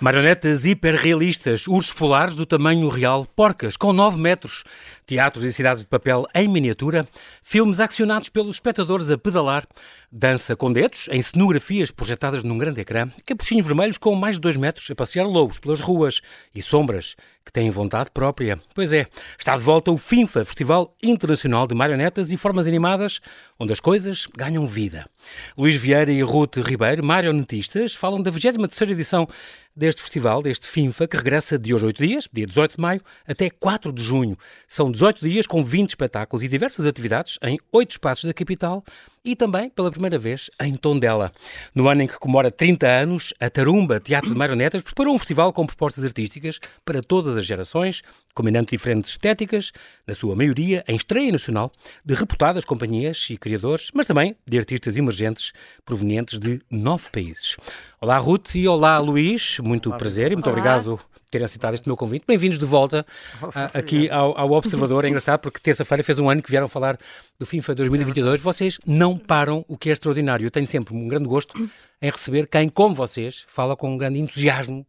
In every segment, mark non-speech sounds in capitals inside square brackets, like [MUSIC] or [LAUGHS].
Marionetas hiperrealistas, ursos polares do tamanho real, porcas com 9 metros, teatros e cidades de papel em miniatura, filmes accionados pelos espectadores a pedalar, dança com dedos, em cenografias projetadas num grande ecrã, capuchinhos vermelhos com mais de 2 metros a passear lobos pelas ruas e sombras que têm vontade própria. Pois é, está de volta o FINFA, Festival Internacional de Marionetas e Formas Animadas, onde as coisas ganham vida. Luís Vieira e Ruth Ribeiro, marionetistas, falam da 23ª edição deste festival, deste FINFA, que regressa de hoje 8 dias, dia 18 de maio, até 4 de junho. São 18 dias com 20 espetáculos e diversas atividades em 8 espaços da capital e também, pela primeira vez, em Tondela. No ano em que comemora 30 anos, a Tarumba Teatro de Marionetas preparou um festival com propostas artísticas para todas as gerações, combinando diferentes estéticas, na sua maioria em estreia nacional, de reputadas companhias e criadores, mas também de artistas emergentes provenientes de nove países. Olá, Ruth, e olá, Luís. Muito olá, prazer e muito olá. obrigado terem aceitado este meu convite. Bem-vindos de volta uh, aqui ao, ao, Observador. É engraçado porque terça-feira fez um ano que vieram falar do FIFA 2022. Vocês não param, o que é extraordinário. Eu tenho sempre um grande gosto em receber quem, como vocês, fala com um grande entusiasmo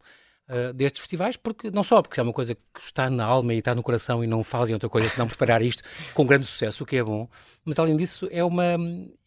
uh, destes festivais, porque não só porque é uma coisa que está na alma e está no coração e não fazem outra coisa senão preparar isto com grande sucesso, o que é bom, mas além disso é uma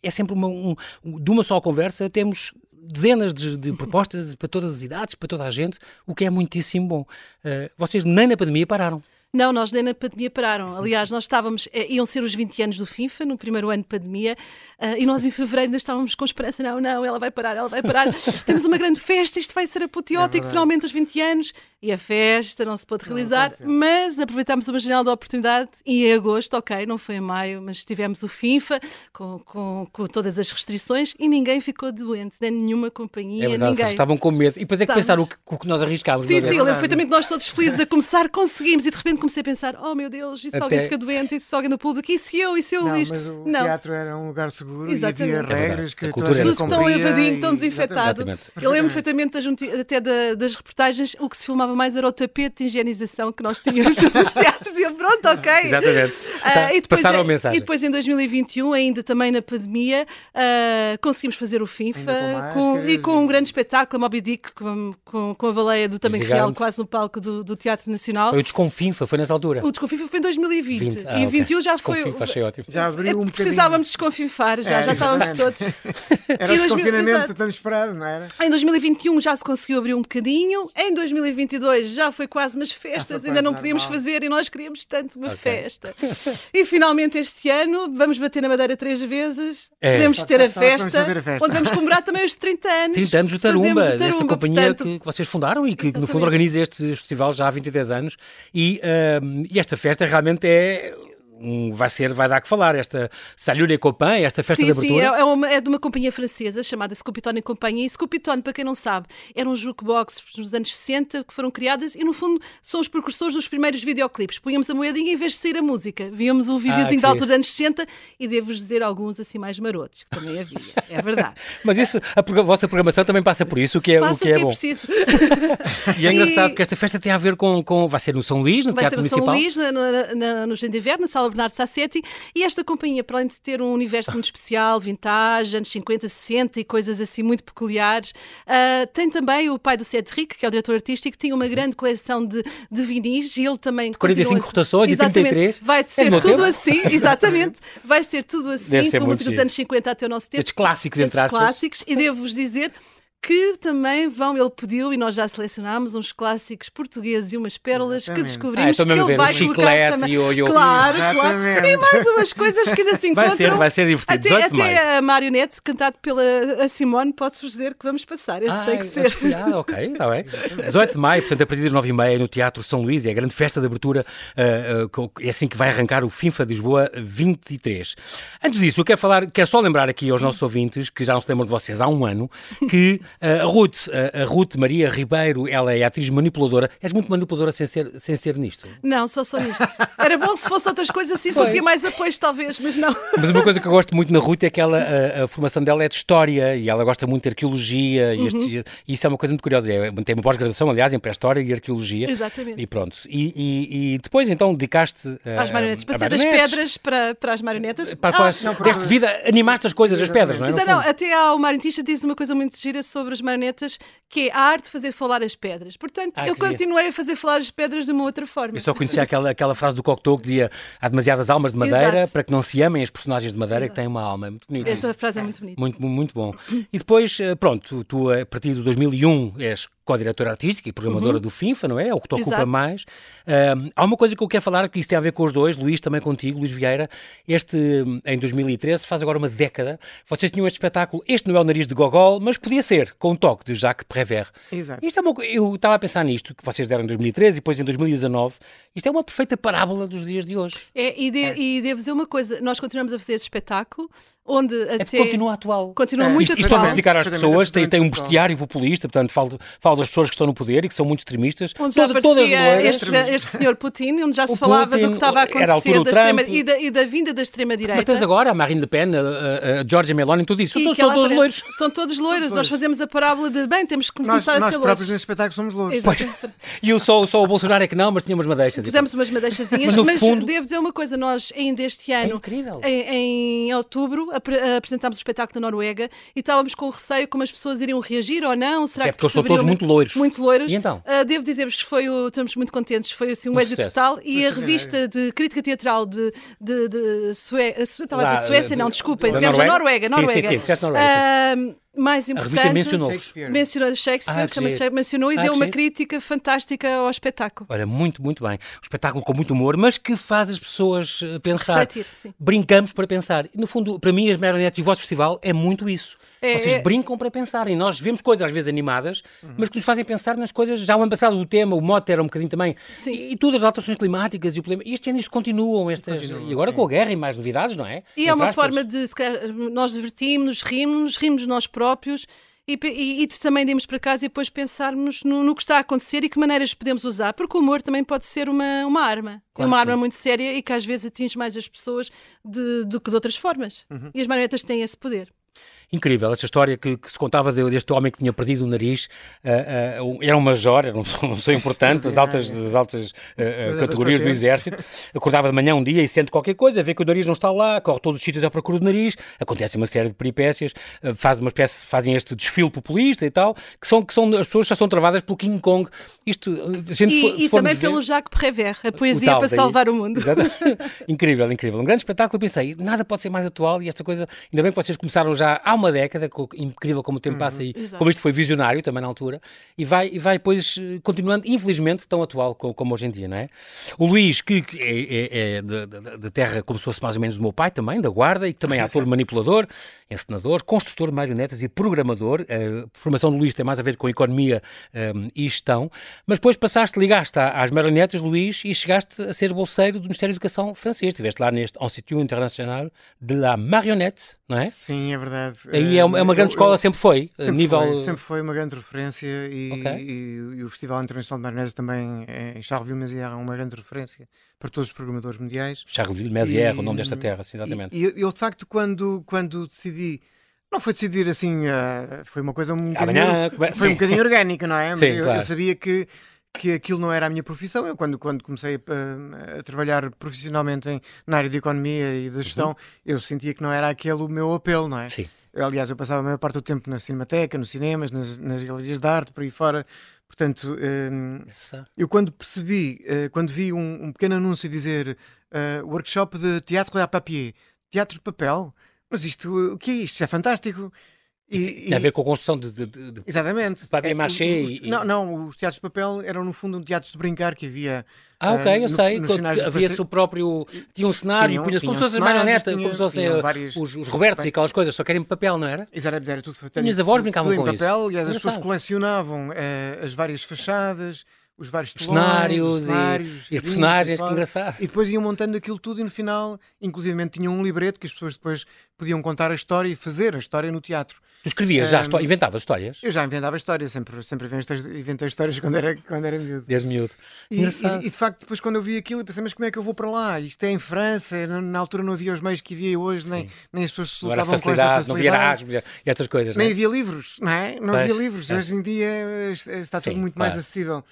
é sempre uma um, de uma só conversa temos dezenas de, de, propostas para todas as idades, para toda a gente, o que é muitíssimo bom. Uh, vocês nem na pandemia pararam. Não, nós nem na pandemia pararam. Aliás, nós estávamos, eh, iam ser os 20 anos do FIFA, no primeiro ano de pandemia, uh, e nós em fevereiro ainda estávamos com esperança: não, não, ela vai parar, ela vai parar. [LAUGHS] Temos uma grande festa, isto vai ser apoteótico, é finalmente os 20 anos e a festa não se pôde realizar, mas aproveitámos uma janela de oportunidade e em agosto, ok, não foi em maio, mas tivemos o FIFA com, com, com todas as restrições e ninguém ficou doente, nem nenhuma companhia, é verdade, ninguém. Estavam com medo. E depois é que pensar o que, o que nós arriscámos. Sim, é sim, eu lembro perfeitamente nós todos felizes a começar, conseguimos e de repente comecei a pensar, oh meu Deus, e se Até... alguém fica doente, e se alguém no público, e se eu, e se eu, não, Luís? Mas o não. teatro era um lugar seguro Exatamente. e havia regras é que a cultura era tão evadinho, tão desinfetado. Eu lembro perfeitamente até das reportagens, o que se filmava mais era o tapete de higienização que nós tínhamos [LAUGHS] nos teatros e eu, pronto, ok. Exatamente. Uh, e depois, Passaram a mensagem. E depois em 2021, ainda também na pandemia, uh, conseguimos fazer o FIFA com, com, e com um grande espetáculo, a Moby Dick, com, com, com a baleia do tamanho real, quase no palco do, do, Teatro Nacional. Foi o Desconfinfa, foi nessa altura? O Desconfinfa foi em 2020 20. Ah, e em okay. 21 já foi. achei ótimo. Já abriu um Precisávamos desconfinfar, já, é, já estávamos todos. [LAUGHS] Era o desconfinamento tão esperado, não era? Em 2021 já se conseguiu abrir um bocadinho, em 2022 já foi quase, mas festas ainda não podíamos normal. fazer e nós queríamos tanto uma okay. festa. e finalmente este ano vamos bater na Madeira três vezes, é. podemos ter a festa, a festa, onde vamos comemorar também os 30 [LAUGHS] anos. 30 anos do Tarumba, Tarumba desta companhia portanto, que, vocês fundaram e que, que no fundo organiza este festival já há 23 anos. E, uh, e esta festa realmente é um, vai ser, vai dar que falar, esta Salure Copain, esta festa sim, de abertura. Sim, é, é, uma, é de uma companhia francesa chamada Scopitone Companhia. E Scopitone, para quem não sabe, eram jukebox nos anos 60 que foram criadas e, no fundo, são os precursores dos primeiros videoclipes. Punhamos a moedinha em vez de sair a música. Víamos um videozinho ah, dos anos 60 e devo-vos dizer alguns assim mais marotos, que também havia. É verdade. [LAUGHS] Mas isso, a, a, vossa programação também passa por isso, o que é, passa o que é, é bom. preciso. [LAUGHS] e é engraçado e... que esta festa tem a ver com, com. Vai ser no São Luís, no vai Teatro ser no Municipal. São Luís, na, na, no Gendiver, na Sala Bernardo Sassetti e esta companhia, para além de ter um universo muito especial, vintage, anos 50, 60 e coisas assim muito peculiares, uh, tem também o pai do Cedric, que é o diretor artístico, tinha uma grande coleção de, de vinis e ele também. 45 assim, rotações e 33. Vai é ser é tudo assim, [LAUGHS] exatamente. Vai ser tudo assim, com música dos anos 50 até o nosso tempo. Estes clássicos, entre aspas. clássicos. E devo-vos dizer que também vão, ele pediu e nós já selecionámos uns clássicos portugueses e umas pérolas Exatamente. que descobrimos ah, que ele vai colocar também. E o, e o... Claro, claro. E mais umas coisas que ainda se encontram. Vai ser, vai ser divertido. Até, até a marionete, cantado pela Simone, posso-vos dizer que vamos passar. Esse ah, tem que ser. Ah, [LAUGHS] ok, está bem. 18 de maio, portanto, a partir das 9h30 no Teatro São Luís, é a grande festa de abertura, uh, uh, é assim que vai arrancar o FIFA de Lisboa 23. Antes disso, eu quero falar, quero só lembrar aqui aos nossos ouvintes, que já não se lembram de vocês há um ano, que uh, a Ruth a, Ruth Maria Ribeiro, ela é atriz manipuladora. És muito manipuladora sem ser, sem ser nisto? Não, só sou nisto. Era bom se fosse outras coisas assim, conseguia mais apoios talvez, mas não. Mas uma coisa que eu gosto muito na Ruth é que ela, a, a formação dela é de história e ela gosta muito de arqueologia e, este, uhum. e isso é uma coisa muito curiosa. É, tem uma pós-graduação, aliás, em pré-história e arqueologia. Exatamente. E pronto. E, e, e depois então dedicaste... Uh, às marionetes. Passei das pedras para, para as marionetes. Para, para ah, as, não, deste vida, animaste as coisas, as pedras, não é? Mas, não, até ao marionetista diz uma coisa muito gira sobre as marionetas, que é a arte de fazer falar as pedras. Portanto, ah, eu continuei a fazer falar as pedras de uma outra forma. Eu só conhecia aquela, aquela frase do Cocteau que dizia há demasiadas almas de madeira Exato. para que não se amem as personagens de madeira Exato. que têm uma alma. É muito bonito. Essa frase é muito bonita. Muito, muito bom. E depois, eh, pronto, tu a partir de 2001 és co-diretora artística e programadora uhum. do FIFA, não é? É o que te ocupa Exato. mais. Uh, há uma coisa que eu quero falar, que isso tem a ver com os dois, Luís, também contigo, Luís Vieira. Este, em 2013, faz agora uma década, vocês tinham este espetáculo, este não é o nariz de Gogol, mas podia ser, com um toque de Jacques Prévert. Exato. Isto é uma, eu estava a pensar nisto, que vocês deram em 2013 e depois em 2019. Isto é uma perfeita parábola dos dias de hoje. É, e, de, é. e devo dizer uma coisa, nós continuamos a fazer esse espetáculo, onde é até... continua atual. Continua é. muito isto, atual. Isto explicar às pessoas, tem, tem um bestiário populista, portanto, falo, falo das pessoas que estão no poder e que são muito extremistas. Onde já Toda, aparecia este, este senhor Putin, onde já se falava Putin, do que estava a acontecer da extrema, e, da, e, da, vinda da extrema-direita. Mas tens agora a Marine Le Pen, a, a, a Georgia Meloni, tudo isso. São, são todos loiros. São todos loiros. Nós fazemos a parábola de, bem, temos que começar nós, a ser Nós próprios nesse espetáculo somos loiros. [LAUGHS] E o, só, só o Bolsonaro é que não, mas tínhamos madeixas. Fizemos umas [LAUGHS] madeixazinhas, mas, mas fundo... devo dizer uma coisa, nós ainda este ano, é em, em outubro, apresentámos o espetáculo na Noruega e estávamos com receio como as pessoas iriam reagir ou não. Será é porque que são todos muito loiros. Muito loiros. E então? Uh, devo dizer-vos que foi o, estamos muito contentes, foi assim um, um êxito total e a revista de crítica teatral de, de, de Sué... estava a dizer Suécia, de, não, desculpa, de Noruega? Noruega, Noruega. Sim, sim, sim, Noruega, uh, mais importante. A revista mencionou Shakespeare. Mencionou Shakespeare, ah, mencionou e ah, deu uma crítica fantástica ao espetáculo. Olha, muito, muito bem. Um espetáculo com muito humor, mas que faz as pessoas eh, pensar. Refletir, sim. Brincamos para pensar. E, no fundo, para mim, as marionetes e o vosso festival é muito isso. É, Vocês é... brincam para pensarem. Nós vemos coisas às vezes animadas, uhum. mas que nos fazem pensar nas coisas. Já o ano passado o tema, o mote era um bocadinho também. Sim. E, e tudo as alterações climáticas e o problema. E este ano isto continuam. Estas, Continuam, e agora sim. com a guerra e mais novidades, não é? E é uma forma de. Nós divertimos, rimos, rimos nós próprios. E, e, e, também de irmos para casa e depois pensarmos no, no, que está a acontecer e que maneiras podemos usar, porque o humor também pode ser uma, uma arma. Claro uma arma sim. muito séria e que às vezes atinge mais as pessoas de, do que de outras formas. Uhum. E as marionetas têm esse poder incrível. Essa história que, que, se contava deste homem que tinha perdido o nariz, uh, uh, era um major, era [LAUGHS] uma pessoa importante, das altas, das altas uh, categorias do exército. Acordava de manhã um dia e sente qualquer coisa, vê que o nariz não está lá, corre todos os sítios à procura do nariz, acontece uma série de peripécias, faz uma espécie, fazem este desfile populista e tal, que são, que são as pessoas já são travadas pelo King Kong. Isto, a gente e, e também ver, pelo Jacques Prévert, a poesia tal, para daí, salvar o mundo. [LAUGHS] incrível, incrível. Um grande espetáculo. Eu pensei, nada pode ser mais atual e esta coisa, ainda bem que vocês começaram já há uma década, incrível como o tempo passa uhum, e exato. como isto foi visionário também na altura, e vai, e vai depois eh, continuando, infelizmente, tão atual como, como hoje em dia, não é? O Luís, que, que é, é, é de, terra como se fosse mais ou menos do meu pai também, da guarda, e que também é ator manipulador, encenador, construtor de marionetas e programador. A formação do Luís tem mais a ver com economia um, ehm, e gestão, mas depois passaste, ligaste às marionetas, Luís, e chegaste a ser bolseiro do Ministério da Educação francês. Estiveste lá neste Institut International de la Marionnette, não é? Sim, é verdade. Aí é uma, é uma grande eu, escola, eu, sempre foi. Sempre, nível... foi sempre foi uma grande referência e, okay. e, e o Festival Internacional de Marionetas também, é, Charleville-Mézières, é uma grande referência para todos os programadores mundiais. Charleville-Mézières, o nome desta terra, sim, exatamente. E eu, de facto, quando, quando decidi não foi decidir assim, uh, foi uma coisa um Amanhã, foi um bocadinho orgânica, não é? Sim, eu, claro. eu, sabia que que aquilo não era a minha profissão. Eu, quando, quando comecei a, a trabalhar profissionalmente em, na área de economia e de gestão, uhum. eu sentia que não era aquele o meu apelo, não é? Sim. Eu, aliás, eu passava a maior parte do tempo na cinemateca, nos cinemas, nas, nas galerias de arte, por aí fora. Portanto, um, eu quando percebi, uh, quando vi um, um, pequeno anúncio dizer uh, workshop de teatro à papier, teatro de papel, mas isto, o que é isto? Isto é fantástico. E, tem a ver com a construção de, de, de exatamente. papel é, machê e... Não, não, os teatros de papel eram no fundo um teatro de brincar que havia ah, ok, uh, eu sei. Havia-se o próprio. Tinha um cenário, tinham, como se fosse marioneta, como se fossem os, os Robertos e aquelas coisas, só querem papel, não era? Exatamente, era tudo feito. Minhas avós brincavam com isso. papel, e as pessoas colecionavam uh, as várias fachadas os vários telões, cenários, os cenários e, e, personagens, que engraçado. E depois iam montando aquilo tudo e no final, inclusive, tinham um libreto que as pessoas depois podiam contar a história e fazer a história no teatro. Tu escrevias já, um, inventavas histórias? Eu já inventava histórias, sempre, sempre inventei histórias quando era, quando era miúdo. Desde miúdo. E, e, e, de facto, depois quando eu vi aquilo, eu pensei, mas como é que eu vou para lá? Isto é em França, na altura não havia os meios que havia hoje, nem, nem as pessoas se locavam com esta facilidade. Não havia Erasmus e estas coisas, Nem é? havia livros, não é? Não pois, havia livros. É. Hoje em dia está tudo Sim, muito claro. mais acessível.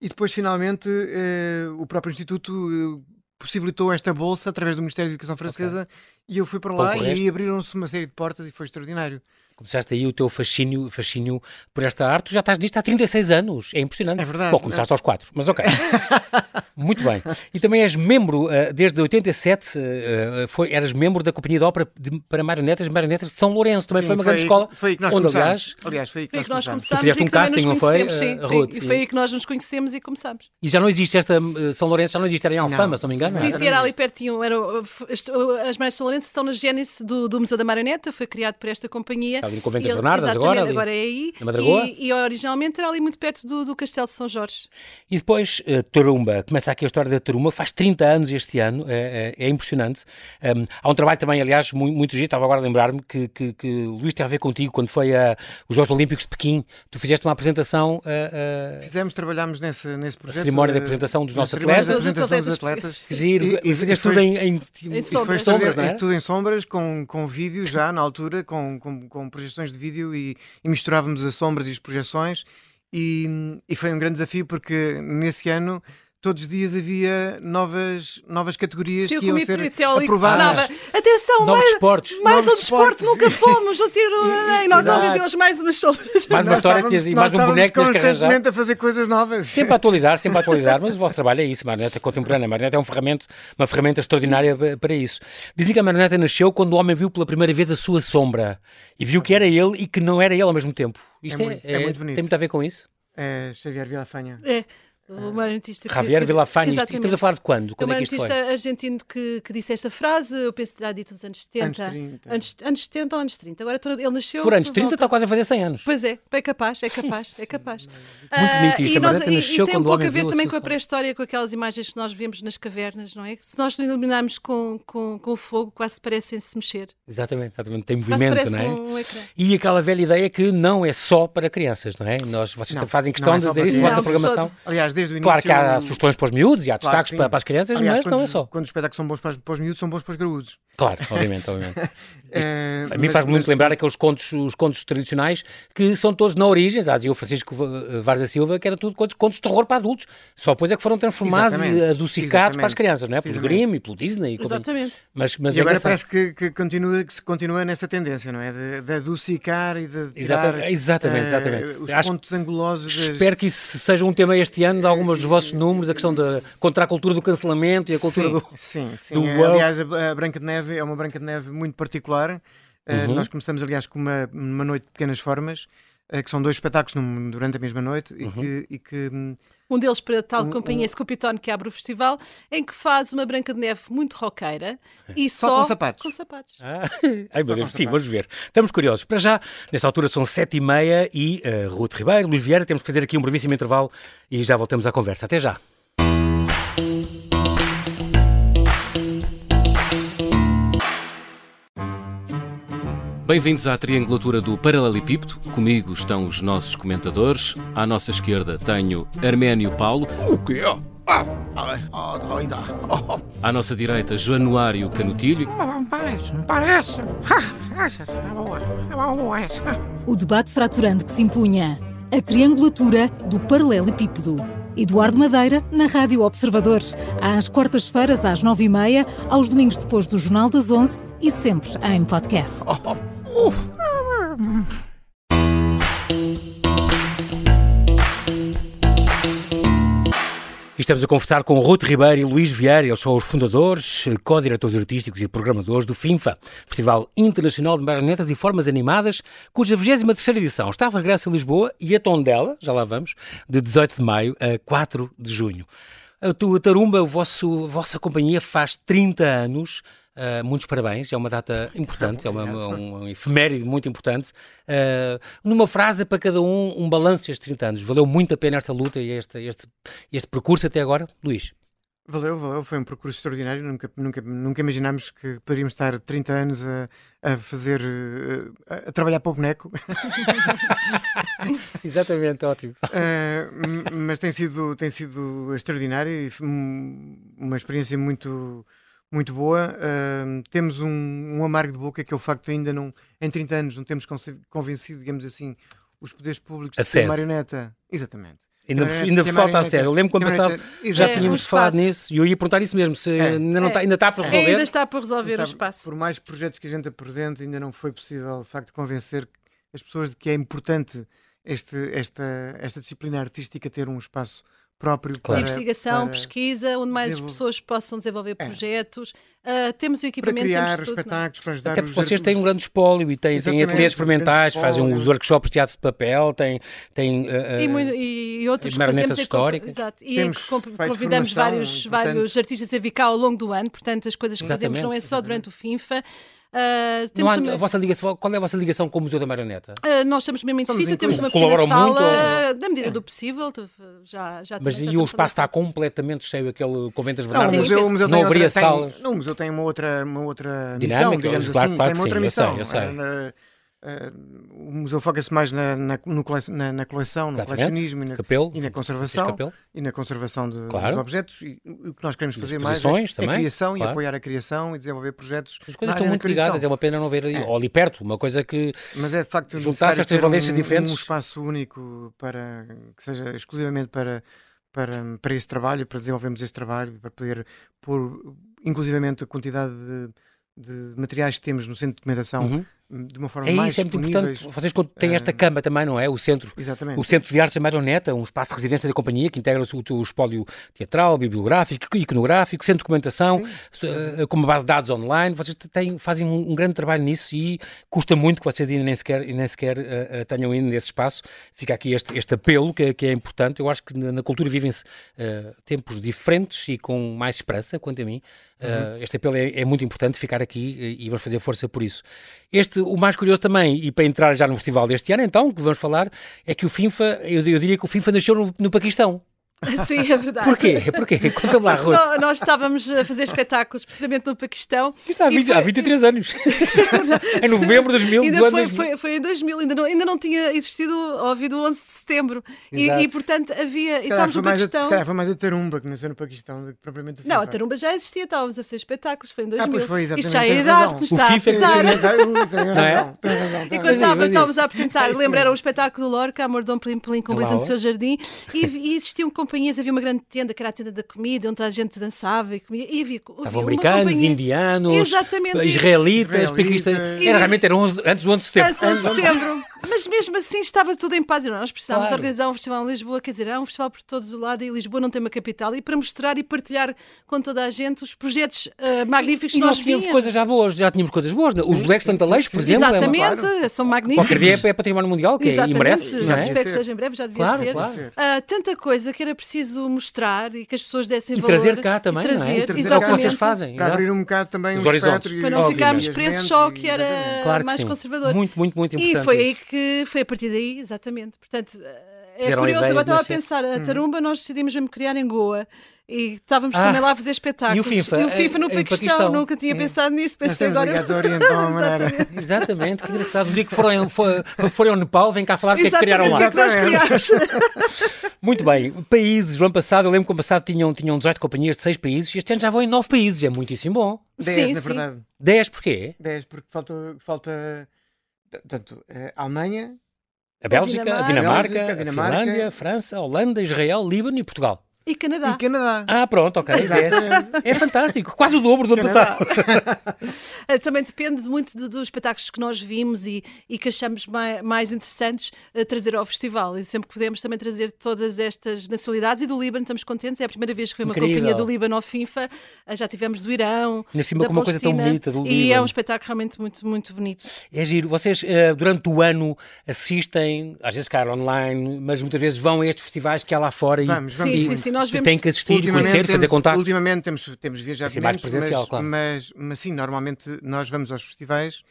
E depois, finalmente, eh, o próprio Instituto eh, possibilitou esta bolsa através do Ministério da Educação Francesa okay. e eu fui para lá e abriram-se uma série de portas e foi extraordinário. Começaste aí o teu fascínio, fascínio por esta arte. Tu já estás nisto há 36 anos. É impressionante. É verdade. Bom, começaste é. aos 4, mas ok. [LAUGHS] Muito bem. E também és membro, uh, desde 87, uh, foi, eras membro da Companhia de Ópera de, para Marionetas, Marionetas de São Lourenço. Também Sim, foi uma foi grande aí, escola. Foi aí que nós onde, começámos. Aliás, aliás, foi aí que, foi nós, nós começámos. fizeste um casting, não foi? Sim, uh, sim. E foi aí que nós nos conhecemos e começámos. E já não existe esta São Lourenço, já não existe, era em Alfama, não. se não me engano. Sim, sim, era ali pertinho. Era, as, as Marionetas de São Lourenço estão na gênese do, do Museu da Marioneta, foi criado por esta companhia. Está ali no Convento das Bernardas agora. agora é aí. Na Madragoa. E, e, originalmente era ali muito perto do, do Castelo de São Jorge. E depois, uh, Tarumba, começa aqui a história da Tarumba, faz 30 anos este ano, é, é, é impressionante. Um, há um trabalho também, aliás, muito, muito giro, estava agora a lembrar-me que, que, que Luís tem a ver contigo quando foi a, os Jogos Olímpicos de Pequim, tu fizeste uma apresentação. Uh, uh, Fizemos, trabalhámos nesse, nesse projeto. A cerimónia de apresentação dos nossos atletas. Apresentação dos atletas. Giro, e, e, fizeste tudo em, em, em sombras. sombras não é? Tudo em sombras, com, com vídeo já na altura, com, com, com projeções de vídeo e, e misturávamos as sombras e as projeções. E, e foi um grande desafio porque nesse ano todos os dias havia novas, novas categorias Sim, que iam ser aprovadas. Atenção, novos mais, desportos. mais novos um desporto, nunca [LAUGHS] fomos, o tiro, nem nós, oh meu Deus, mais umas sombras. Mais uma história que mais um boneco que constantemente a fazer coisas novas. Sempre a atualizar, sempre a [LAUGHS] atualizar, mas o vosso trabalho é isso, marioneta contemporânea. A marioneta é um ferramenta, uma ferramenta extraordinária para isso. Dizem que a marioneta nasceu quando o homem viu pela primeira vez a sua sombra e viu que era ele e que não era ele ao mesmo tempo. Isto é, é, muito, é, é muito bonito. Tem muito a ver com isso? É Xavier Villafanha. É. O marionetista Javier que, Villafañe, estamos a falar de quando? Quando o é que isto foi? argentino que, que disse esta frase, eu penso que terá dito nos anos 70. Anos 30. Anos, anos 70 ou anos 30. Agora ele nasceu... For anos 30 está quase a fazer 100 anos. Pois é, é capaz, é capaz, é capaz. [LAUGHS] Muito bonito isto, uh, e, nós, e, nasceu e tem um pouco a ver também com a pré-história, com aquelas imagens que nós vemos nas cavernas, não é? Se nós iluminarmos com, com, com o fogo, quase parecem se mexer. Exatamente, exatamente. tem movimento, não é? Um e aquela velha ideia que não é só para crianças, não é? Nós, vocês não, fazem questão é de dizer isso na vossa programação. Aliás, desde o início... Claro que há sugestões para os miúdos e há destaques claro, para, para, as crianças, Aliás, mas quando, não é só. Quando os espetáculos são bons para, para os miúdos, são bons para os graúdos. Claro, obviamente, obviamente. [LAUGHS] é, a mim faz muito lembrar aqueles contos, os contos tradicionais que são todos na origem, dizia o Francisco Vargas da Silva, que eram tudo contos, contos de terror para adultos. Só depois é que foram transformados Exatamente. e adocicados Exatamente. para as crianças, não é? Pelo Grimm e pelo Disney. Exatamente. Mas, mas e é agora parece que, que, continua, que se continua nessa tendência, não é? De, de adocicar e de tirar, exatamente, exatamente. Uh, os Acho, pontos angulosos. Das... Espero que isso seja um tema este ano de alguns dos vossos números, a questão da contra a cultura do cancelamento e a cultura sim, do. Sim, sim. Do aliás, a, Branca de Neve é uma Branca de Neve muito particular. Uh, nós começamos, aliás, com uma, uma noite de pequenas formas, uh, que são dois espetáculos num, durante a mesma noite e Uhum. que. E que Um deles para tal Um- companhia um- Scoopiton que abre o festival, em que faz uma Branca de Neve muito roqueira e Só só, com sapatos. com sapatos. Ah, ai meu Deus, sim, vamos ver. Estamos curiosos. Para já, nesta altura são sete e meia e uh, Ruth Ribeiro, Luís Vieira, temos que fazer aqui um brevíssimo intervalo e já voltamos à conversa. Até já. Bem-vindos à triangulatura do Paralelepípedo. Comigo estão os nossos comentadores. À nossa esquerda tenho Arménio Paulo. O quê? Ah, ah, ah, ainda. Oh, À nossa direita, Januário Canutilho. parece, parece. Ah, é é. O debate fraturante que se impunha. A triangulatura do paralelepípedo. Eduardo Madeira, na Rádio Observador. Às quartas-feiras, às nove e meia, aos domingos depois do Jornal das Onze e sempre em podcast. Estamos a conversar com Ruth Ribeiro e Luís Vieira, eles são os fundadores, co-diretores artísticos e programadores do FINFA, Festival Internacional de Marionetas e Formas Animadas, cuja 23ª edição está de regresso em Lisboa e a Tondela, já lá vamos, de 18 de maio a 4 de junho. A tua Tarumba, o vosso, a vossa companhia faz 30 anos, Uh, muitos parabéns, é uma data importante, é uma, uma, um efeméride muito importante. Uh, numa frase para cada um, um balanço destes 30 anos. Valeu muito a pena esta luta e este, este, este percurso até agora? Luís? Valeu, valeu, foi um percurso extraordinário. Nunca, nunca, nunca imaginámos que poderíamos estar 30 anos a, a fazer, a, a trabalhar para o boneco. [LAUGHS] Exatamente, ótimo. Uh, mas tem sido, tem sido extraordinário e uma experiência muito muito boa. Uh, temos um, um, amargo de boca que é o facto de ainda não, em 30 anos, não temos convencido, digamos assim, os poderes públicos a de ter marioneta. Exatamente. Ainda, ainda falta a sério. Eu lembro que ano passado já tínhamos é, falado nisso e eu ia perguntar isso mesmo. Se é, ainda, não é, está, ainda está para resolver. Ainda está para resolver está, o espaço. Por mais projetos que a gente apresente, ainda não foi possível, de facto, convencer as pessoas de que é importante este, esta, esta disciplina artística ter um espaço próprio Claro. para, Investigação, para, pesquisa, onde mais desenvolver- pessoas possam desenvolver É. projetos. Ah, temos o para equipamento, criar temos tudo. não é? espetáculos, para ajudar Até os porque vocês têm um grande espólio e têm, têm Exatamente, ateliês um experimentais, fazem os workshops de teatro de papel, têm. têm eh, E, e outros que marionetas históricas. Exato. E Temos convidamos vários, portanto- vários artistas a vir cá ao longo do ano, portanto, as coisas que fazemos não é Exatamente, só durante o FINFA. Não temos há- também- a vossa ligação, qual é a vossa ligação com o Museu da Marioneta? Ah, nós estamos mesmo em edifício, temos uma pequena Colaboram sala, muito da medida do possível, já, já Mas já e o espaço está completamente cheio, aquele convento das Não, Bernardas? Sim, o museu, o museu não haveria outra, salas. Tem, não, o museu tem uma outra, uma outra Dinâmica, missão, digamos claro- assim. claro tem uma outra sim, eu sei, missão. eu sei. Eh, o museu foca-se mais na, na, cole- na- na coleção, no Exatamente. colecionismo e na, Capelo? e na conservação. E na conservação de, Claro. dos objetos. E o que nós queremos fazer mais é, exposições é também, criação claro. e apoiar a criação e desenvolver projetos. As coisas estão muito ligadas, é uma pena não ver ali, É. ou ali perto, uma coisa que. Mas é de facto necessário estas valências um, diferentes. um espaço único para que seja exclusivamente para, para, para esse trabalho, para desenvolvermos esse trabalho, para poder pôr inclusivamente a quantidade de, de materiais que temos no centro de documentação Uhum. De uma forma É mais isso, é muito importante. Vocês têm esta eh, cama também, não é? O centro. Exatamente. O Centro de Artes da Marioneta, um espaço de residência da companhia que integra o, o espólio teatral, bibliográfico, iconográfico, centro de documentação, eh, com uma base de dados online. Vocês têm, fazem um, um grande trabalho nisso e custa muito que vocês ainda nem sequer, nem sequer eh, tenham ido nesse espaço. Fica aqui este, este apelo que, é- que é importante. Eu acho que na, na cultura vivem-se eh, tempos diferentes e com mais esperança, quanto a mim. Eh, Este apelo é, é muito importante ficar aqui eh, e vamos fazer força por isso. Este, o mais curioso também, e para entrar já no festival deste ano, então, que vamos falar, é que o FINFA, eu, eu diria que o FINFA nasceu no, no Paquistão. [LAUGHS] Sim, é verdade. Porquê? Porquê? Conta-me lá, Ruth. Nó- Nós estávamos a fazer espetáculos precisamente no Paquistão. Isto há, e 20, foi- há 23 anos. em [LAUGHS] novembro de 2000, do Ainda foi, 2000. foi, foi em 2000, ainda não, ainda não tinha existido ou havido o 11 de setembro. E, e, portanto havia. E Se calhar estávamos foi no mais a- Paquistão. se calhar foi mais a Tarumba que nasceu no Paquistão do que propriamente o Não, a FIFA. Tarumba já existia, estávamos a fazer espetáculos, foi em 2000. Ah, pois foi, exatamente, Isto já é idade que nos está a FIFA é pesar. Não é? E quando Mas é, é. estávamos a apresentar, É lembra, era o espetáculo do Lorca, Amor Dom Plim Plim com É Beleza no seu jardim, e, e existiam companhias, havia uma grande tenda, que era a tenda da comida, onde toda a gente dançava e comia, e havia, havia Estavam americanos, companhia- indianos, Exatamente. israelitas, Israelitas. paquistanos. E- Era, realmente era 11, antes do 11 de setembro. Antes de setembro. Mas mesmo assim estava tudo em paz. E nós precisávamos Claro. organizar um festival em Lisboa, quer dizer, há um festival por todos os lados e Lisboa não tem uma capital. E para mostrar e partilhar com toda a gente os projetos ah, magníficos E que nós nós tínhamos coisas já boas, já tínhamos coisas boas. não é? Os Blacks Santa Leix, por exemplo, é uma- Exatamente, são magníficos. qualquer dia é património mundial, que é, e Exatamente, merece. já não é? espero que seja em breve, já devia Claro, ser. claro. Ah, tanta coisa que era preciso mostrar e que as pessoas dessem E valor. trazer cá também, e não é? trazer, E trazer É o que cá. vocês fazem. Para abrir um bocado também Os um horizontes. e- Para não ficarmos e presos só e- que era exatamente. Claro que mais conservador. Muito, muito, muito importante. E foi aí isto. Que foi a partir daí, exatamente. Portanto, é Tiveram a curioso, agora estava a pensar, Hum. a Tarumba nós decidimos mesmo criar em Goa. E estávamos Ah, também lá a fazer espetáculos. e o FIFA? no Em- em Paquistão. Paquistão. Nunca tinha pensado nisso. Pensei agora. ligados ao Oriente de uma maneira. [LAUGHS] Exatamente, que engraçado. O dia que forem, for- forem ao Nepal, vem cá falar do que é que criaram lá. Exatamente, o que é que nós criámos. [LAUGHS] Muito bem. Países, o ano passado, eu lembro que o ano passado tinham, tinham 18 companhias de 6 países e este ano já vão em 9 países. É muitíssimo bom. 10, Sim, na sim. verdade. 10 porquê? 10, porque falta, falta portanto, eh, a Alemanha, A Bélgica, a Dinamarca. A Dinamarca. Finlândia, a França, a Holanda, Israel, Líbano e Portugal. E Canadá. e Canadá. Ah, pronto, ok. 10. Exatamente. É fantástico. Quase o dobro do ano Canadá. passado. [LAUGHS] Eh, Também depende muito do- dos espetáculos que nós vimos e, e que achamos mai- mais, interessantes eh, trazer ao festival. E sempre que podemos também trazer todas estas nacionalidades. E do Líbano estamos contentes. É a primeira vez que foi uma Incrível. companhia do Líbano ao FIFA. Eh, Já tivemos do Irão. Ainda cima da com uma coisa tão bonita do E é Líbano. um espetáculo realmente muito, muito bonito. É giro. Vocês, durante o ano, assistem, às vezes, cara, online, mas muitas vezes vão a estes festivais que há lá fora e, Vamos, vamos Sim, sim, sim. Nós vemos. têm que assistir e conhecer, fazer contato. ultimamente temos, temos viajado Assim, mais menos, presencial, mas, claro. mas, mas sim, normalmente nós vamos aos festivais,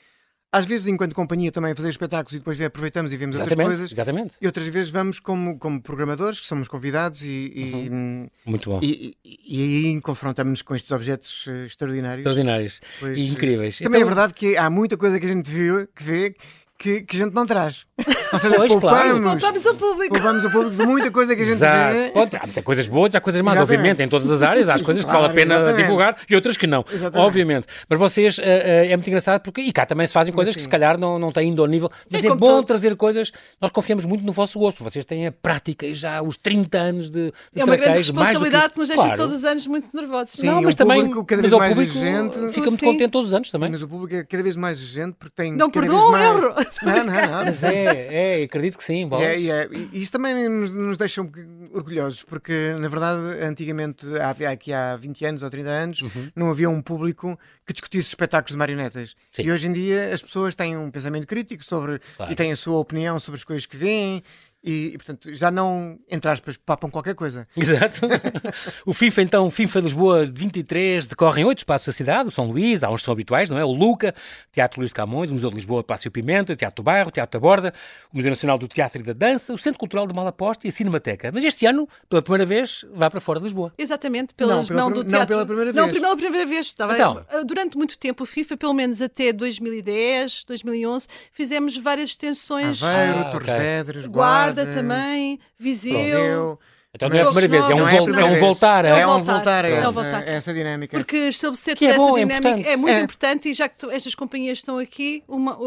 às vezes enquanto companhia também a fazer espetáculos e depois aproveitamos e vemos outras Exatamente, coisas. exatamente. E outras vezes vamos como, como programadores, que somos convidados e, e, Uhum. Muito bom. e, e- aí confrontamos-nos com estes objetos eh, extraordinários. Extraordinários Pois, e incríveis. Também é Então, verdade que há muita coisa que a gente viu, que vê, que, que a gente não traz. Ou seja, Pois, claro. poupamos, ao público. poupamos o público de muita coisa que a gente Exato. vê. Há muitas coisas boas, há coisas más, Exatamente. obviamente, em todas as áreas, há as coisas que Claro, vale a pena exatamente. divulgar e outras que não, Exatamente. obviamente. Mas vocês, eh, eh, é muito engraçado porque, e cá também se fazem coisas que se sim. calhar não, não têm indo ao nível, mas é, como bom todos. trazer coisas, nós confiamos muito no vosso gosto, vocês têm a prática e já os 30 anos de, de É uma grande que responsabilidade que nos deixa Claro. todos os anos muito nervosos. Sim, não, mas o também público cada mas vez o mais público exigente. fica muito Sim. contente todos os anos também. Sim, mas o público é cada vez mais exigente porque tem Não cada perdoa um vez mais, euro. [LAUGHS] Não, não, não. Mas é, é, acredito que sim. Bom. É, é, e isso também nos, nos deixa um orgulhosos, porque na verdade, antigamente, havia aqui há 20 anos ou 30 anos, Uhum. não havia um público que discutisse espetáculos de marionetas. Sim. E hoje em dia as pessoas têm um pensamento crítico sobre Claro. e têm a sua opinião sobre as coisas que veem. E, e, portanto, já não, entre aspas, papam qualquer coisa. Exato. [LAUGHS] o FIFA, então, FIFA Lisboa 23, decorre em oito espaços da cidade, o São Luís, há uns que são habituais, não é? O Luca, Teatro Luís de Camões, o Museu de Lisboa, Palácio Pimenta, o Teatro do Bairro, o Teatro da Borda, o Museu Nacional do Teatro e da Dança, o Centro Cultural de Malaposta e a Cinemateca. Mas este ano, pela primeira vez, vai para fora de Lisboa. Exatamente, pelas Não, pela mão prim- do não teatro. pela primeira Não, vez. pela primeira vez. Estava, Então. Durante muito tempo, o FIFA, pelo menos até 2010, 2011, fizemos várias extensões. Aveiro, Ah, Torres ok. Vedras, Guarda, Guarda também, Viseu. Viseu. Então não é a primeira vez, é um, é vol- é um vez. voltar. É É, um voltar a É um essa, voltar. a essa dinâmica. Porque estabelecer Que é toda bom, essa é dinâmica importante. é muito É. importante e já que tu- estas companhias estão aqui, uma-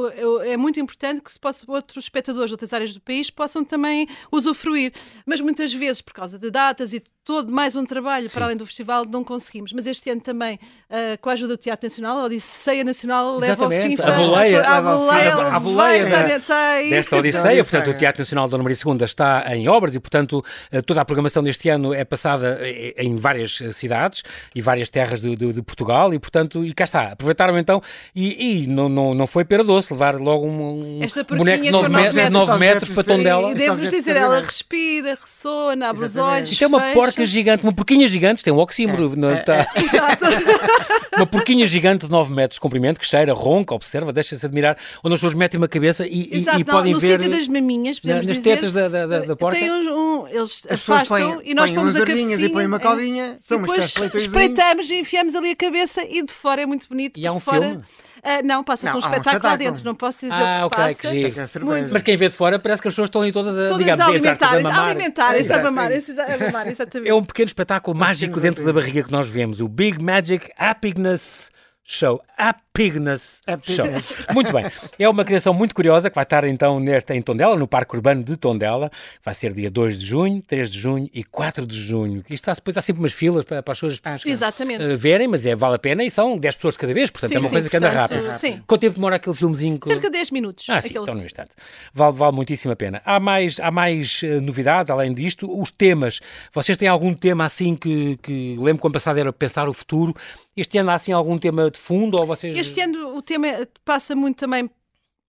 é muito importante que se possa, outros espectadores de outras áreas do país possam também usufruir. Mas muitas vezes, por causa de datas e todo mais um trabalho para além do festival, não conseguimos. Mas este ano também, ah, com a ajuda do Teatro Nacional, a Odisseia Nacional leva ao. FIFA. A boleia. a boleia. A boleia vai. desta Odisseia, Odisseia. portanto, o Teatro Nacional Dona Maria II está em obras e, portanto, eh, toda a programação deste ano é passada eh, em várias eh, cidades e várias terras de, de- de Portugal e, portanto, e cá está. Aproveitaram então e, e não, não, não foi pera doce levar logo um, um Esta boneco de porquinha 9 com metros, metros. metros para Tondela. E devo-vos dizer, ela respira, ressoa, abre os olhos. Isto é uma fecha. Porca gigante, uma porquinha gigante, tem um oxímetro, não é? Tá- [LAUGHS] Exato. [LAUGHS] uma porquinha gigante de 9 metros de comprimento, que cheira, ronca, observa, deixa-se admirar, onde as pessoas metem uma cabeça e, e- Exato, e não, podem no ver sítio das maminhas, podemos nas dizer. tetas da, da, da, da porca. Tem um, um- eles As afastam põem, e nós põem pomos a cabecinha. e põem uma é. caldinha. E São uma depois espreitamos e enfiamos ali a cabeça e de fora é muito bonito. E há um fora, filme? Ah, não, passa-se um um espetáculo lá dentro, não posso dizer Ah, o que se ok, passa. que giro. É surpresa. Mas quem vê de fora parece que as pessoas estão ali todas a, Todas digamos, alimentarem, a alimentarem-se, a é mamar, isso. a mamar, exatamente. É um pequeno espetáculo mágico dentro da barriga que nós vemos, o Big Magic Happiness Show. Happiness Show. Happiness. Muito bem. É uma criação muito curiosa que vai estar então nesta, em Tondela, no Parque Urbano de Tondela. Vai ser dia 2 de junho, 3 de junho e 4 de junho. E está, depois há sempre umas filas para, para as pessoas Exatamente. eh, verem, mas é, vale a pena e são 10 pessoas cada vez, portanto Sim, é uma sim, coisa que anda portanto, rápido. sim. Quanto tempo demora aquele filmezinho? que- Cerca de 10 minutos. Ah, sim, aquele- então no instante. Vale, vale muitíssimo a pena. Há mais, há mais eh, novidades além disto. Os temas. Vocês têm algum tema assim que, que lembro que ano passado era pensar o futuro. Este ano há assim algum tema de fundo ou vocês... Este ano o tema passa muito também.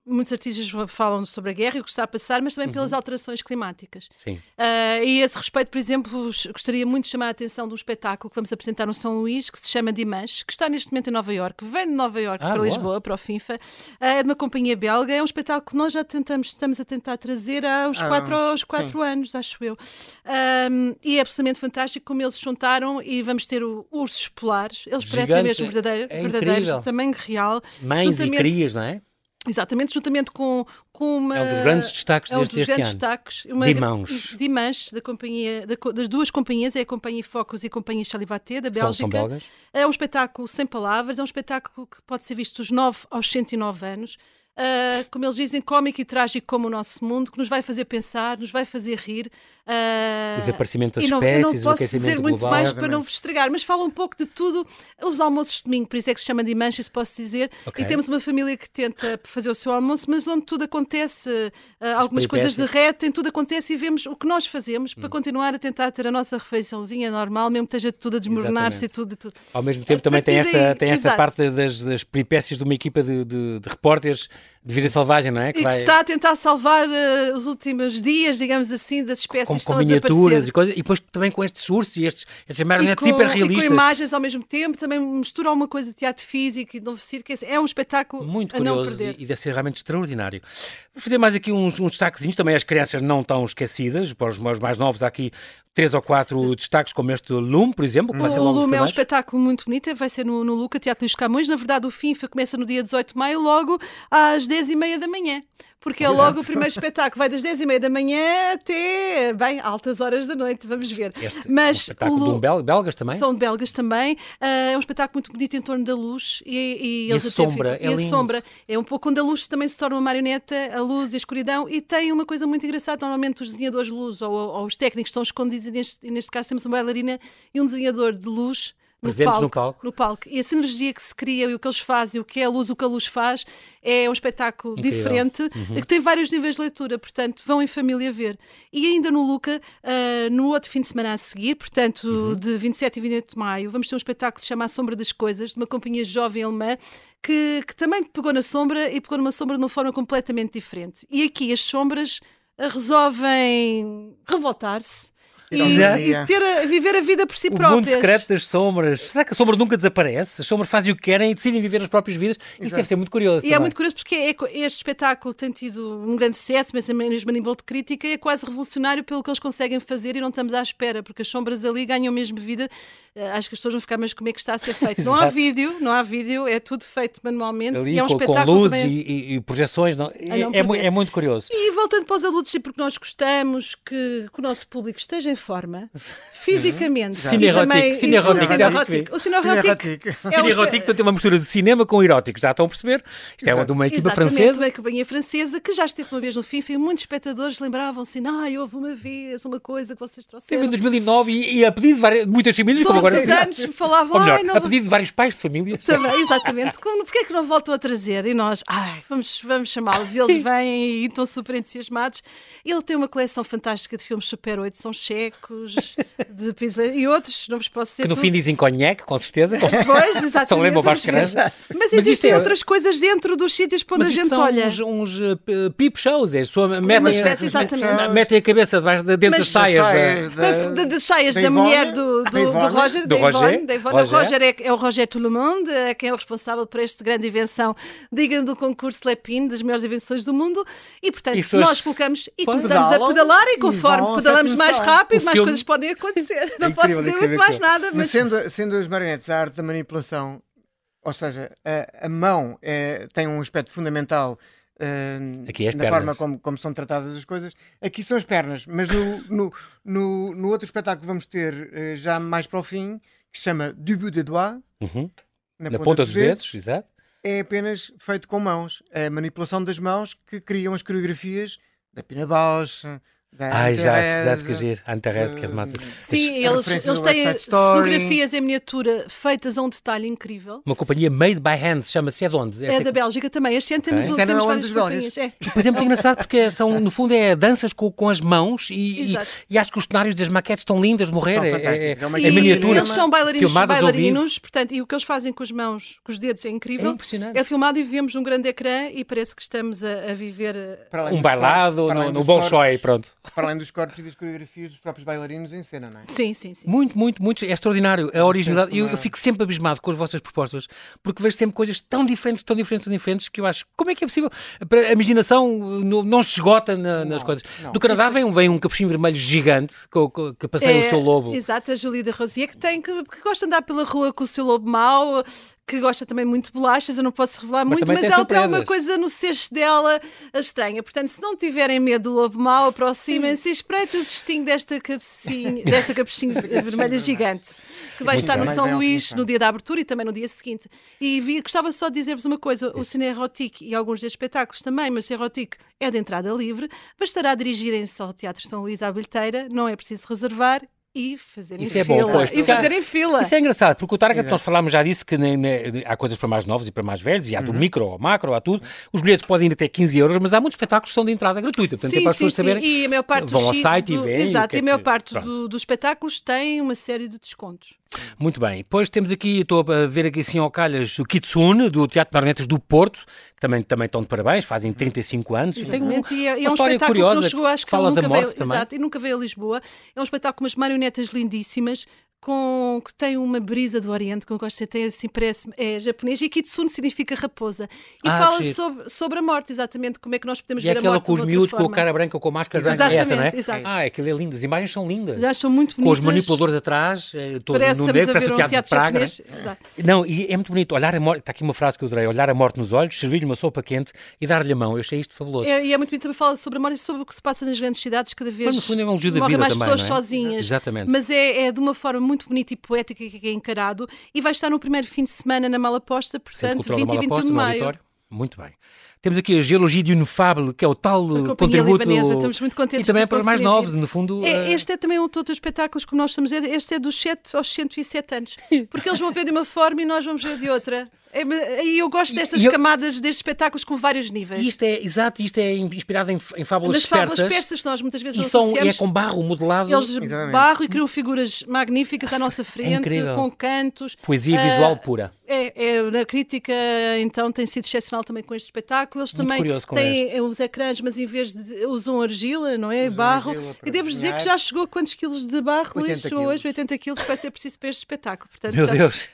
Muitos artistas falam sobre a guerra e o que está a passar, mas também Uhum. pelas alterações climáticas. Sim. Ah, e a esse respeito, por exemplo, gostaria muito de chamar a atenção de um espetáculo que vamos apresentar no São Luís, que se chama Dimanche, que está neste momento em Nova Iorque, vem de Nova Iorque Ah, para boa. Lisboa, para o FINFA, Ah, é de uma companhia belga, é um espetáculo que nós já tentamos, estamos a tentar trazer há uns Ah, quatro, aos quatro anos, acho eu. Ahm, e é absolutamente fantástico como eles se juntaram e vamos ter o ursos polares, eles parecem mesmo verdadeiro- é verdadeiros, de tamanho real. Mães juntamente- e crias, não é? Exatamente, juntamente com, com uma. É um dos grandes destaques é um deste, dos grandes ano. destaques. Uma, Dimãos. Dimãos, da companhia, da das duas companhias, é a Companhia Focus e a Companhia Chalivaté, da São, Bélgica. são belgas? É um espetáculo sem palavras, é um espetáculo que pode ser visto dos 9 aos 109 anos. Ah, como eles dizem, cómico e trágico como o nosso mundo, que nos vai fazer pensar, nos vai fazer rir. O desaparecimento das não, espécies, eu o não posso aquecimento dizer muito global. mais para não vos estragar, mas fala um pouco de tudo. Os almoços de domingo, por isso é que se chama de mancha, se posso dizer. Ok. E temos uma família que tenta fazer o seu almoço, mas onde tudo acontece, ah, algumas coisas derretem, tudo acontece e vemos o que nós fazemos Hum. para continuar a tentar ter a nossa refeiçãozinha normal, mesmo que esteja tudo a desmoronar-se e tudo, e tudo. Ao mesmo tempo também tem esta, daí, tem esta exato. parte das, das peripécias de uma equipa de, de, de repórteres de vida selvagem, não é? E que está a tentar salvar ah, os últimos dias, digamos assim, das espécies com, miniaturas e coisas, e depois também com estes ursos e estes, estes marionetes com, hiper e com imagens ao mesmo tempo, também mistura uma coisa de teatro físico e de novo circo. É um espetáculo Muito a não curioso perder. e, e deve ser realmente extraordinário. Vou fazer mais aqui uns, uns destaquezinhos, também as crianças não estão esquecidas, para os mais novos há aqui três ou quatro destaques, como este Lume, por exemplo, que vai ser O logo os Lume é um espetáculo muito bonito, vai ser no, no Luca Teatro Luís Camões. Na verdade, o FINFA começa no dia 18 de maio, logo às 10h30 da manhã. Porque é logo o primeiro espetáculo, vai das 10h30 da manhã até, bem, altas horas da noite, vamos ver. Este é um Mas espetáculo o de um bel, belgas também. São de belgas também. Ah, é um espetáculo muito bonito em torno da luz. E, e, E eles a sombra, ficam- é e a lindo. sombra. É um pouco onde a luz também se torna uma marioneta, a luz e a escuridão. E tem uma coisa muito engraçada. Normalmente os desenhadores de luz ou, ou os técnicos estão escondidos. E neste, e neste caso temos uma bailarina e um desenhador de luz. Presentes no palco. no palco. E a sinergia que se cria e o que eles fazem, o que é a luz, o que a luz faz, é um espetáculo Incrível. diferente, Uhum. que tem vários níveis de leitura, portanto, vão em família ver. E ainda no Luca, ah, no outro fim de semana a seguir, portanto, Uhum. de 27 e 28 de maio, vamos ter um espetáculo que se chama A Sombra das Coisas, de uma companhia jovem alemã, que, que também pegou na sombra e pegou numa sombra de uma forma completamente diferente. E aqui as sombras ah, resolvem revoltar-se. E, Exato. e ter a, viver a vida por si O próprias. mundo secreto das sombras. Será que a sombra nunca desaparece? As sombras fazem o que querem e decidem viver as próprias vidas. Isso deve ser muito curioso. E é também. muito curioso porque é- este espetáculo tem tido um grande sucesso, mas também mesmo a nível de crítica é quase revolucionário pelo que eles conseguem fazer e não estamos à espera, porque as sombras ali ganham mesmo vida. Eh, Acho que as pessoas vão ficar, mas como é que está a ser feito? não há [LAUGHS] Exato. vídeo, não há vídeo, é tudo feito manualmente Ali, e é um com, com espetáculo luzes também. e, e- e projeções. Não, é, não é perder. é muito curioso. E voltando para os adultos, e porque nós gostamos que, que o nosso público esteja em forma, [LAUGHS] fisicamente. Cine erótico, também, cine erótico. O cine erótico é Cine erótico portanto, tem uma mistura de cinema com erótico, já estão a perceber? Isto é de uma equipa Exatamente, francesa. uma companhia francesa que já esteve uma vez no FIFA e muitos espectadores lembravam-se, ah, houve uma vez uma coisa que vocês Teve em trouxeram. 2009 e, e a pedido de várias, muitas famílias, como Todos agora. os anos falavam, ai, não a pedido de vários pais de famílias. Também, exatamente. Como, porque é que não voltam a trazer? E nós, ai, vamos, vamos chamá-los. E eles vêm e estão super entusiasmados. Ele tem uma coleção fantástica de filmes Super 8, são checos, de episódios e outros, não vos posso dizer Que no tudo. fim dizem conhaque, com certeza. Pois, [LAUGHS] exatamente. Só lembra o Vasco. Mas Mas existem é- outras coisas dentro dos sítios para onde Mas a gente são olha. uns, uns p- peep shows, é, sua, metem, espécie, exatamente. metem a cabeça debaixo, de- dentro Mas das saias. saias da- saias da mulher do, do, do Roger, do Roger, da Ivone. Roger. O Roger é, é o Roger Tout le Monde, é quem é o responsável por esta grande invenção, digam do concurso Lepin, das melhores invenções do mundo, e portanto E nós colocamos e começamos a pedalar e conforme pedalamos mais rápido, O mais filme- coisas podem acontecer. Não incrível, posso dizer incrível, muito mais nada, Mas mas sendo, sendo as marionetes a arte da manipulação, ou seja, a, a mão é- tem um aspecto fundamental eh, Aqui é as na pernas. forma como, como são tratadas as coisas. Aqui são as pernas, mas no, no, no, no outro espetáculo que vamos ter eh, já mais para o fim, que se chama Du bout des doigts, Uhum. na, Na ponta dos dedos, exato. é apenas feito com mãos. É a manipulação das mãos que criam as coreografias da Pina Bausch, Ai, já, Anne exato, que Therese, giro. Anne-Thérèse, que é massa. sim, a eles, eles têm fotografias em miniatura feitas a um detalhe incrível. Uma companhia made by hand, chama-se, é de onde? É da Bélgica também. Este ano temos, Ok. Este ano temos é ano várias companhias. É. Por exemplo, é engraçado porque são, no fundo é danças com, com as mãos e, e, e acho que os cenários das maquetes estão lindas de morrer. São É- é, É é E miniatura. Eles são bailarinos, bailarinos portanto, e o que eles fazem com as mãos, com os dedos, é É incrível. impressionante. É filmado e vemos um grande ecrã e parece que estamos a, a viver. Um bailado no, no Bolshoi, pronto. Para além dos corpos e das coreografias dos próprios bailarinos em cena, não é? Sim, sim, sim. Muito, muito, muito. É extraordinário. A originalidade. Eu, eu fico sempre abismado com as vossas propostas, porque vejo sempre coisas tão diferentes, tão diferentes, tão diferentes, que eu acho. Como é que é possível? A imaginação não, não se esgota na- nas Não, coisas. não. Do Canadá vem, um- vem um capuchinho vermelho gigante co- co- que passeia o seu lobo. É, Exato, a Julie de Rosier, que, tem, que, que gosta de andar pela rua com o seu lobo mau, que gosta também muito de bolachas, eu não posso revelar Mas muito, mas tem ela tem alguma surpresas. coisa no cesto dela estranha. Portanto, se não tiverem medo do lobo mau, aproximem-se e espreitem o cestinho desta cabecinha, [LAUGHS] desta capuchinha vermelha gigante, que vai Muito estar no. São Bem Luís no dia da abertura e também no dia seguinte. E vi, gostava só de dizer-vos uma coisa: o Cine Erotique e alguns destes espetáculos também, mas o Erotique é de entrada livre, bastará dirigirem-se ao Teatro São Luís à bilheteira, não é preciso reservar. E fazerem Isso é bom, fila. pois, e fazerem fila. Isso é engraçado, porque o Target, Exato. nós falámos já disso, que nem- nem- há coisas para mais novos e para mais velhos, e há Uhum. do micro ao macro, há tudo. Os bilhetes podem ir até 15 euros, mas há muitos espetáculos que são de entrada gratuita. Portanto, é para as pessoas saberem. E a maior parte vão ao site e do- veem o Exato, que é e a maior que- parte do- dos espetáculos tem uma série de descontos. Muito bem. Depois temos aqui, estou a ver aqui assim ao calhas, o Kitsune, do Teatro de Marionetas do Porto, que também, também estão de parabéns, fazem 35 anos. Tem um- Exatamente, e é, é um espetáculo curiosa que não chegou, acho que, que fala nunca da morte veio, também. exato, e nunca veio a Lisboa. É um espetáculo com umas marionetas lindíssimas, com, que tem uma brisa do Oriente, que eu gosto de tem assim, parece, é japonês, e Kitsune significa raposa. E Ah, fala sobre, sobre a morte, exatamente, como é que nós podemos E é ver a aquela morte com de os outra miúdos com a cara branca com máscaras é Exatamente, essa, não é? exato. Ah, aquilo é lindo, as imagens são lindas. Já são muito Com os bonitas. manipuladores atrás, eh, todo Parece, no meio, a parece um Teatro, teatro de Praga. né? Exato. Não, e é muito bonito. Olhar a morte, está aqui uma frase que eu adorei: olhar a morte nos olhos, servir-lhe uma sopa quente e dar-lhe a mão. Eu achei isto fabuloso. É, e é muito bonito também fala sobre a morte e sobre o que se passa nas grandes cidades, cada vez Mas, no fundo, é um da vida mais também, pessoas é? sozinhas. Exatamente. Mas é, é de uma forma muito bonita e poética que é encarado e vai estar no primeiro fim de semana na Malaposta, portanto, Cultural 20 da e 21 Malaposta, de maio. Muito bem. Temos aqui a Geologia de Unifable, que é o tal A contributo. libanesa, estamos muito contentes E também é para os mais novos, no fundo. É, eh, este é também um de outros espetáculos como nós estamos a dizer, este é dos 7 aos 107 anos. [LAUGHS] Porque eles vão ver de uma forma e nós vamos ver de outra. É, E eu gosto destas eu- camadas destes espetáculos com vários níveis. Isto é, exato, isto é inspirado em, em fábulas Nas fábulas persas. persas, nós muitas vezes E são, e é com barro modelado, Eles Exatamente. barro e criam figuras magníficas à nossa frente, incrível. com cantos. poesia Ah, visual pura. É, é, na crítica, então, tem sido excepcional também com este espetáculo. Eles Muito também curioso com têm eh, os ecrãs, mas em vez de usam argila, não é? barro. argila para E devo dizer que já chegou a quantos quilos de barro, 80 Luís? Hoje, 80 quilos, que vai ser preciso para este espetáculo. Portanto, Meu já- Deus.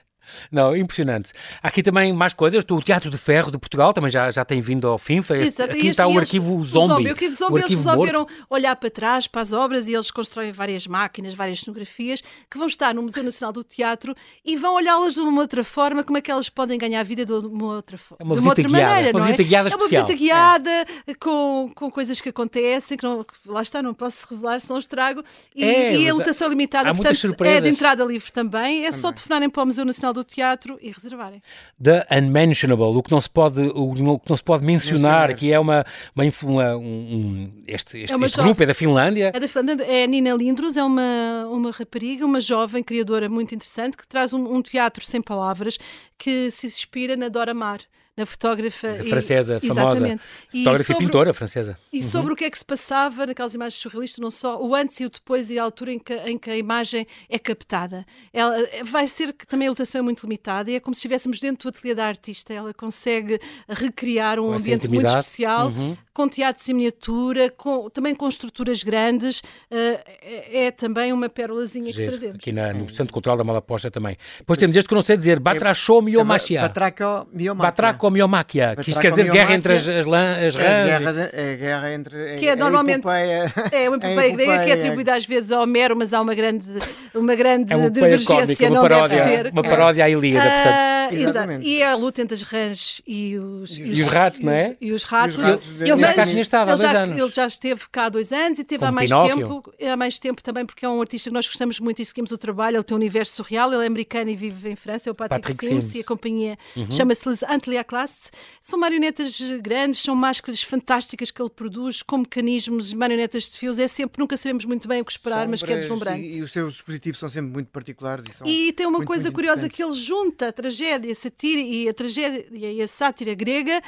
Não, impressionante. Há aqui também mais coisas. O Teatro de Ferro de Portugal também já, já tem vindo ao FINFA. Este- Exato, Aqui e está eles- o eles- arquivo zombie. O arquivo zombie, o eles arquivo resolveram morto. olhar para trás, para as obras, e eles constroem várias máquinas, várias cenografias, que vão estar no Museu Nacional do Teatro e vão olhá-las de uma outra forma, como é que elas podem ganhar vida de uma outra forma. É uma de uma visita outra guiada, maneira, uma não visita é? guiada é uma especial. visita guiada, com, com coisas que acontecem, que, não, que lá está, não posso revelar, são estrago. E, É, e a lotação limitada, portanto, é de entrada livre também. É só telefonarem para o Museu Nacional do Teatro e reservarem. The Unmentionable, o que não se pode, o que não se pode mencionar, Mencionar. que é uma, uma, uma- um, este, este, É uma este grupo é da Finlândia. É da Finlândia, é a Nina Lindros, é uma, uma rapariga, uma jovem criadora muito interessante que traz um, um teatro sem palavras que se inspira na Dora Maar, na fotógrafa. A e- francesa, famosa. Exatamente. E Fotógrafa e sobre- pintora francesa. E sobre o que é que se passava naquelas imagens surrealistas, não só o antes e o depois e a altura em que, em que a imagem é captada. Ela vai ser que também a lotação é muito limitada e é como se estivéssemos dentro do ateliê da artista. Ela consegue recriar um Com ambiente muito intimidade. Uhum. especial, com teatros em miniatura, com, também com estruturas grandes. Uh, é, é também uma pérolazinha que trazemos. Aqui na- no Centro Cultural da Malaposta também. Depois temos este que eu não sei dizer, Batrachou Miomachia. Batraco Miomáquia. Batraco Miomáquia, que isto quer dizer guerra entre as, as, lã- as É rãs. a e- guerra, é a guerra entre. Que é a normalmente- epopeia- [LAUGHS] É uma [LAUGHS] epopeia grega que é atribuída às vezes a Homero, mas há uma grande, uma grande É uma divergência, cómica, uma não paródia, deve ser. uma paródia à Ilíada, portanto. Ah, exato. Exatamente. E é a luta entre as rãs e os, E os ratos, não é? E os ratos. E os ratos Ele, Já ele dois já, anos. ele já esteve cá há dois anos e teve Como há mais Pinóquio. tempo. Há mais tempo também, porque é um artista que nós gostamos muito e seguimos o trabalho. Ele tem um universo surreal. Ele é americano e vive em França. É o Patrick, Patrick Sims, Sims. e a companhia Uhum. chama-se Les Antelia Classe. São marionetas grandes, são máscaras fantásticas que ele produz com mecanismos e marionetas de fios. É sempre, nunca sabemos muito bem o que esperar, mas que é deslumbrante. E, e os seus dispositivos são sempre muito particulares. E, são E tem uma muito, coisa muito curiosa que ele junta a tragédia, a satira e a tragédia e a sátira grega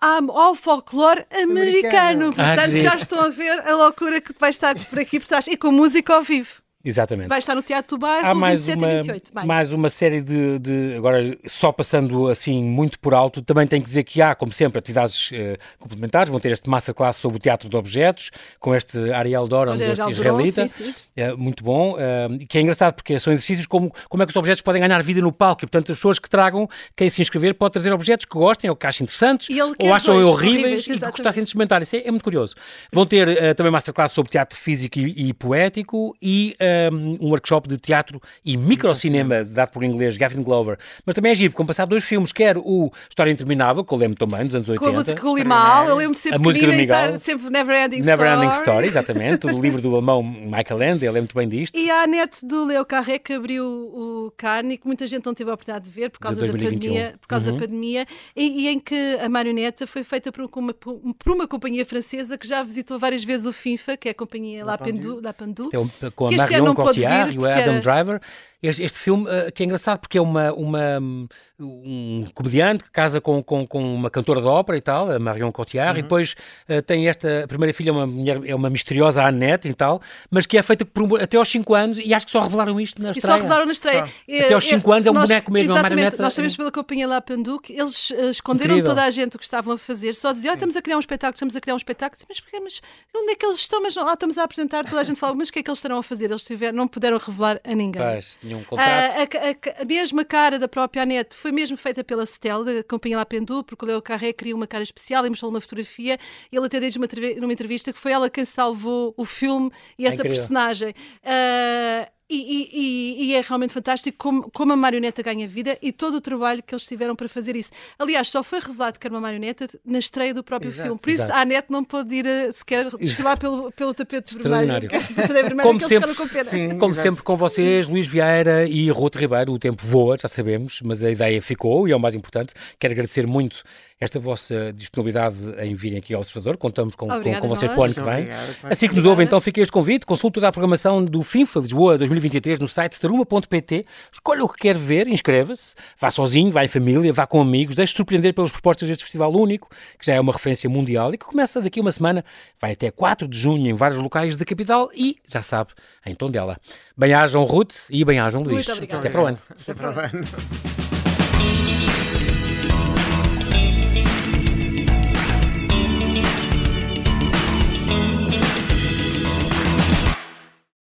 ao folclore americano. Americano. Ah, Portanto, que já estão a ver a loucura que vai estar por aqui por trás e com música ao vivo. Exatamente. Vai estar no Teatro do Bairro, Há mais 27 uma, e 28 de maio. mais uma série de, de- Agora, só passando assim muito por alto, também tenho que dizer que há, como sempre, atividades eh, complementares. Vão ter este masterclass sobre o teatro de objetos, com este Ariel Doran, Doran, israelita. sim, sim. É, muito bom. eh, que é engraçado porque são exercícios como, como é que os objetos podem ganhar vida no palco. E, portanto, as pessoas que tragam, quem se inscrever, pode trazer objetos que gostem ou que achem interessantes ou acham dois, horríveis, horríveis, e que gostassem de experimentar. Isso é, é muito curioso. Vão ter eh, também masterclass sobre teatro físico e, e poético e eh, um workshop de teatro e microcinema dado por inglês Gavin Glover. Mas também é giro, como passar dois filmes, quer o História Interminável, que eu lembro também, dos anos 80. Com a música o Limal, eu lembro de ser A música do e Miguel. sempre Never Ending Never Story. Ending Story, [LAUGHS] exatamente, do livro do alemão Michael Ende, eu lembro muito bem disto. E a net do Leo Carré que abriu o Carne, que muita gente não teve a oportunidade de ver por causa da 2021. pandemia, por causa Uhum. da pandemia e, e em que a marioneta foi feita por uma, por uma companhia francesa que já visitou várias vezes o FIFA, que é a companhia La Pendu, La Pendu. É um- com a que este ano não Cotillard e o Adam era- Driver. Este, este filme eh, que é engraçado porque é uma, uma, um comediante que casa com, com, com uma cantora de ópera e tal, a Marion Cotillard, e Uhum. depois eh, tem esta, a primeira filha é uma, mulher, é uma misteriosa Annette e tal, mas que é feita por um- até aos 5 anos e acho que só revelaram isto na E estreia. só revelaram na estreia. E, Até aos eh, cinco anos é um nós- boneco mesmo, é uma marioneta. nós sabemos pela companhia La Pendu que eles eh, esconderam Incrível. toda a gente o que estavam a fazer, só diziam, "Ah, estamos a criar um espetáculo, estamos a criar um espetáculo, mas, porquê? mas onde é que eles estão? Mas não, ah, estamos a apresentar, toda a gente fala, mas o que é que eles estarão a fazer? Eles tiveram, não puderam revelar a ninguém. Pois, tinha um contrato. Ah, a, a- a mesma cara da própria Anete foi mesmo feita pela Cetel, da companhia La Pendu, porque o Leo Carré queria uma cara especial e mostrou uma fotografia. Ele até diz numa, numa entrevista que foi ela quem salvou o filme e essa incrível. personagem. Ah, e, e- e- é realmente fantástico como, como a marioneta ganha vida e todo o trabalho que eles tiveram para fazer isso. Aliás, só foi revelado que era uma marioneta na estreia do próprio Exato. filme. Por isso, Exato. a Anete não pôde ir a, sequer desfilar pelo, pelo tapete vermelho. A vermelha Como sempre, com pena. Sim, Como exato. sempre com vocês, Luís Vieira e Ruth Ribeiro, o tempo voa, já sabemos, mas a ideia ficou e é o mais importante. Quero agradecer muito esta vossa disponibilidade em virem aqui ao Observador. Contamos com, com, com vocês para o ano que vem. Obrigado, Assim que nos ouvem, então fica este convite. Consulte toda a programação do FIFA Lisboa 2023 no site taruma.pt. Escolha o que quer ver, inscreva-se. Vá sozinho, vá em família, vá com amigos. Deixe-se surpreender pelas propostas deste festival único, que já é uma referência mundial e que começa daqui a uma semana. Vai até 4 de junho em vários locais da capital e, já sabe, em Tondela. Bem-ajam Ruth e bem-ajam Luís. Até para o ano. Até para o ano.